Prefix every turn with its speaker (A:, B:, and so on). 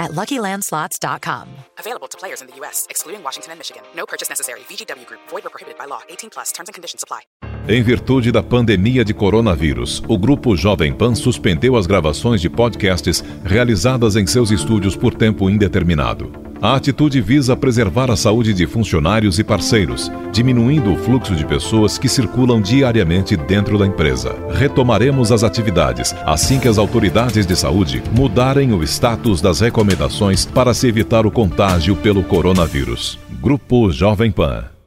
A: at LuckyLandSlots.com.
B: Available to players in the U.S., excluding Washington and Michigan. No purchase necessary. VGW Group. Void or prohibited by law. 18 plus. Terms and conditions apply.
C: Em virtude da pandemia de coronavírus, o grupo Jovem Pan suspendeu as gravações de podcasts realizadas em seus estúdios por tempo indeterminado. A atitude visa preservar a saúde de funcionários e parceiros, diminuindo o fluxo de pessoas que circulam diariamente dentro da empresa. Retomaremos as atividades assim que as autoridades de saúde mudarem o status das recomendações para se evitar o contágio pelo coronavírus. Grupo Jovem Pan.